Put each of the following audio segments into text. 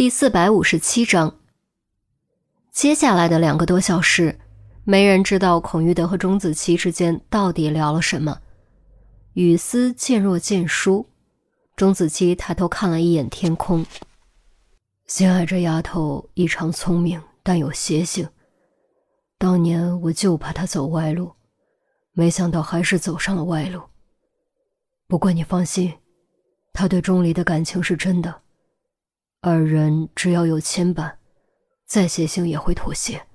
第四百五十七章。接下来的两个多小时，没人知道孔玉德和钟子期之间到底聊了什么。雨丝渐若渐疏，钟子期抬头看了一眼天空。心爱这丫头异常聪明，但有邪性。当年我就怕她走歪路，没想到还是走上了歪路。不过你放心，她对钟离的感情是真的。二人只要有牵绊，再邪性也会妥协。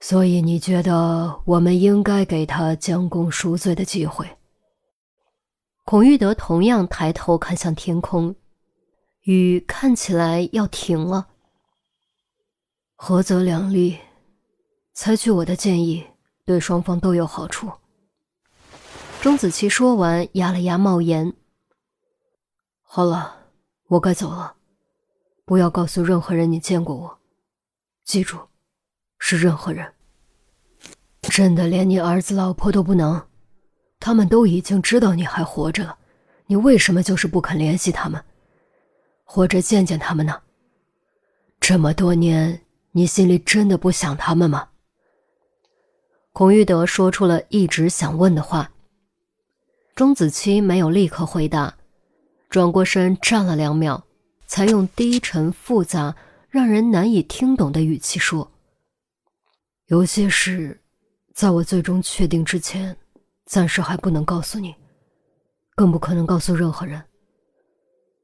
所以你觉得我们应该给他将功赎罪的机会？孔玉德同样抬头看向天空，雨看起来要停了。合则两利，采取我的建议，对双方都有好处。钟子期说完，压了压帽檐。好了，我该走了。不要告诉任何人你见过我，记住，是任何人。真的连你儿子、老婆都不能？他们都已经知道你还活着了，你为什么就是不肯联系他们，或者见见他们呢？这么多年，你心里真的不想他们吗？孔玉德说出了一直想问的话。钟子期没有立刻回答，转过身站了两秒。才用低沉、复杂、让人难以听懂的语气说：“有些事，在我最终确定之前，暂时还不能告诉你，更不可能告诉任何人。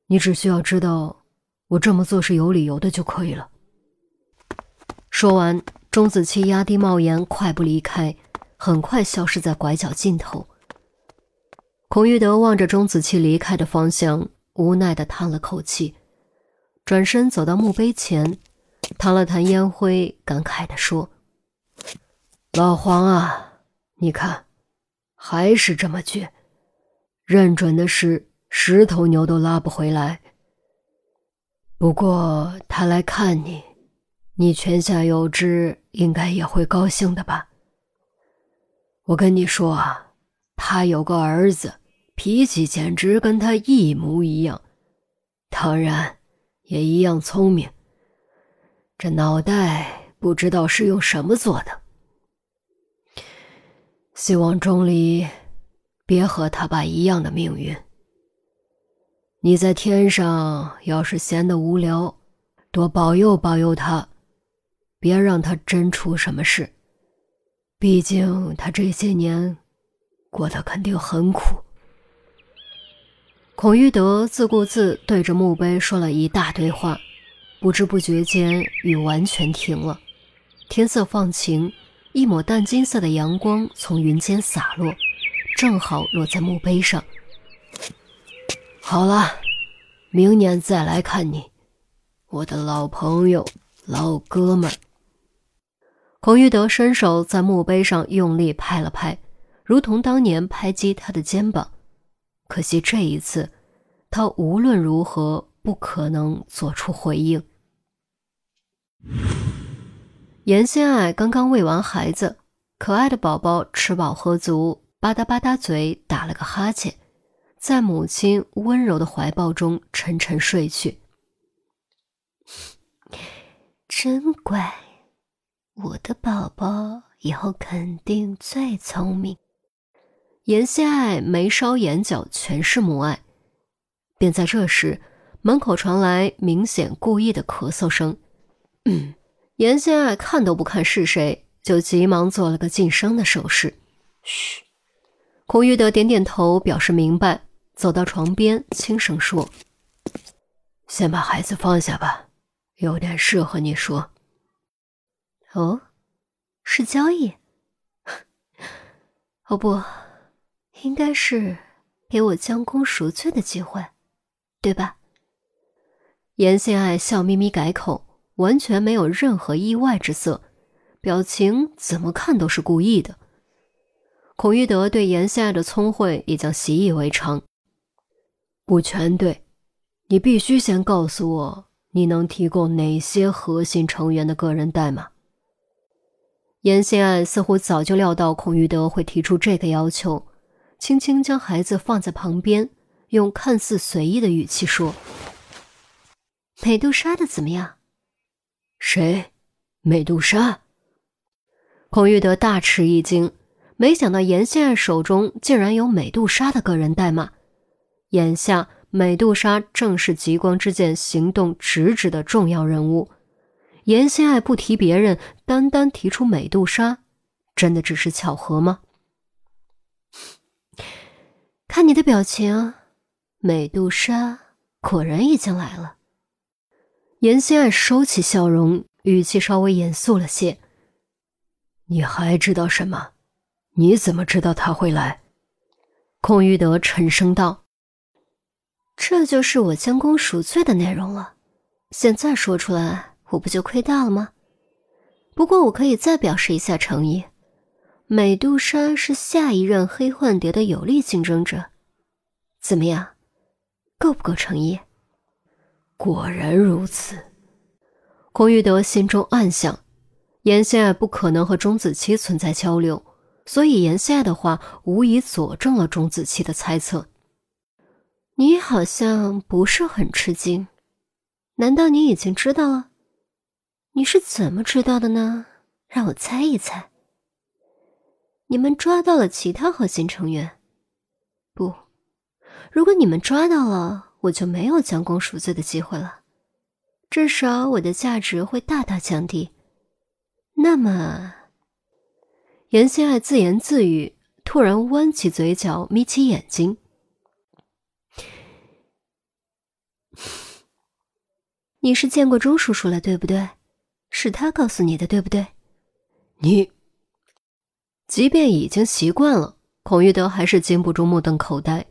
你只需要知道，我这么做是有理由的就可以了。”说完，钟子期压低帽檐，快步离开，很快消失在拐角尽头。孔玉德望着钟子期离开的方向，无奈的叹了口气。转身走到墓碑前，弹了弹烟灰，感慨地说：“老黄啊，你看，还是这么倔，认准的事，十头牛都拉不回来。不过他来看你，你泉下有知，应该也会高兴的吧？我跟你说啊，他有个儿子，脾气简直跟他一模一样。当然。”也一样聪明，这脑袋不知道是用什么做的。希望钟离别和他爸一样的命运。你在天上要是闲得无聊，多保佑保佑他，别让他真出什么事。毕竟他这些年过得肯定很苦。孔玉德自顾自对着墓碑说了一大堆话，不知不觉间雨完全停了，天色放晴，一抹淡金色的阳光从云间洒落，正好落在墓碑上。好了，明年再来看你，我的老朋友、老哥们。孔玉德伸手在墓碑上用力拍了拍，如同当年拍击他的肩膀。可惜这一次，他无论如何不可能做出回应。严心爱刚刚喂完孩子，可爱的宝宝吃饱喝足，吧嗒吧嗒嘴打了个哈欠，在母亲温柔的怀抱中沉沉睡去。真乖，我的宝宝以后肯定最聪明。严心爱眉梢眼角全是母爱，便在这时，门口传来明显故意的咳嗽声。嗯，严心爱看都不看是谁，就急忙做了个噤声的手势。嘘，孔玉德点点头表示明白，走到床边轻声说：“先把孩子放下吧，有点事和你说。”哦，是交易？哦不。应该是给我将功赎罪的机会，对吧？严心爱笑眯眯改口，完全没有任何意外之色，表情怎么看都是故意的。孔玉德对严心爱的聪慧已经习以为常。不全对，你必须先告诉我，你能提供哪些核心成员的个人代码？严心爱似乎早就料到孔玉德会提出这个要求。轻轻将孩子放在旁边，用看似随意的语气说：“美杜莎的怎么样？谁？美杜莎？孔玉德大吃一惊，没想到严心爱手中竟然有美杜莎的个人代码。眼下，美杜莎正是极光之剑行动直指的重要人物。严心爱不提别人，单单提出美杜莎，真的只是巧合吗？看你的表情，美杜莎果然已经来了。严心爱收起笑容，语气稍微严肃了些。你还知道什么？你怎么知道他会来？孔玉德沉声道：“这就是我将功赎罪的内容了。现在说出来，我不就亏大了吗？不过我可以再表示一下诚意。美杜莎是下一任黑幻蝶的有力竞争者，怎么样？够不够诚意？”果然如此，孔玉德心中暗想：严心爱不可能和钟子期存在交流，所以严心爱的话无疑佐证了钟子期的猜测。你好像不是很吃惊，难道你已经知道了？你是怎么知道的呢？让我猜一猜。你们抓到了其他核心成员？不，如果你们抓到了。我就没有将功赎罪的机会了，至少我的价值会大大降低。那么，严心爱自言自语，突然弯起嘴角，眯起眼睛：“ 你是见过钟叔叔了，对不对？是他告诉你的，对不对？”你，即便已经习惯了，孔玉德还是禁不住目瞪口呆。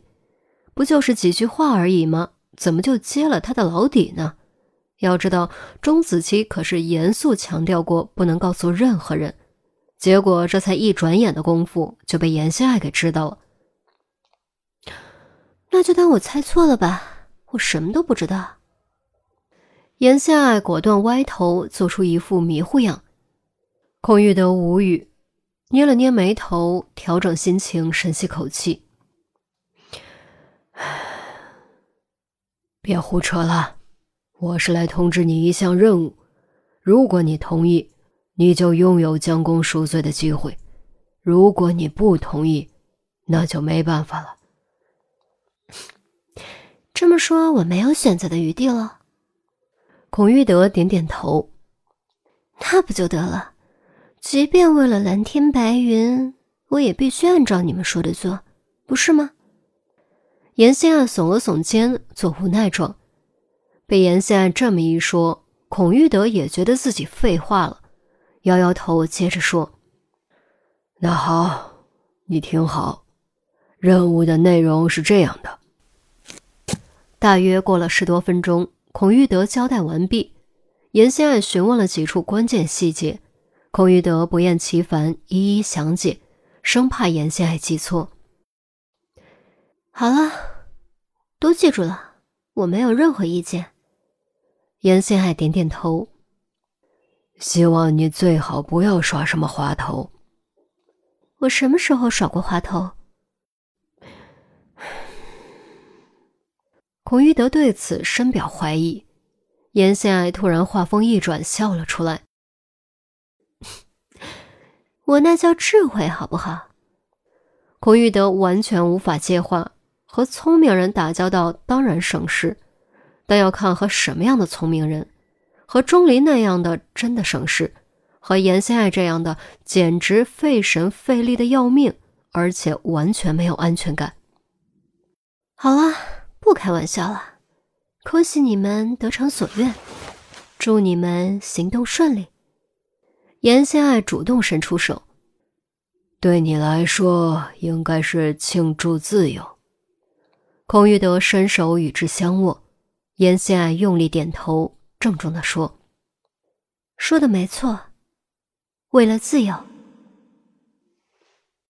不就是几句话而已吗？怎么就揭了他的老底呢？要知道，钟子期可是严肃强调过不能告诉任何人。结果这才一转眼的功夫，就被严心爱给知道了。那就当我猜错了吧，我什么都不知道。严心爱果断歪头，做出一副迷糊样。孔玉德无语，捏了捏眉头，调整心情，深吸口气。别胡扯了，我是来通知你一项任务。如果你同意，你就拥有将功赎罪的机会；如果你不同意，那就没办法了。这么说，我没有选择的余地了。孔玉德点点头。那不就得了？即便为了蓝天白云，我也必须按照你们说的做，不是吗？严心爱耸了耸肩，做无奈状。被严心爱这么一说，孔玉德也觉得自己废话了，摇摇头，接着说：“那好，你听好，任务的内容是这样的。”大约过了十多分钟，孔玉德交代完毕，严心爱询问了几处关键细节，孔玉德不厌其烦一一详解，生怕严心爱记错。好了，都记住了，我没有任何意见。严心爱点点头。希望你最好不要耍什么滑头。我什么时候耍过滑头？孔玉德对此深表怀疑。严心爱突然话锋一转，笑了出来。我那叫智慧，好不好？孔玉德完全无法接话。和聪明人打交道当然省事，但要看和什么样的聪明人。和钟离那样的真的省事，和严心爱这样的简直费神费力的要命，而且完全没有安全感。好了，不开玩笑了。恭喜你们得偿所愿，祝你们行动顺利。严心爱主动伸出手，对你来说应该是庆祝自由。孔玉德伸手与之相握，严心爱用力点头，郑重地说：“说的没错，为了自由。”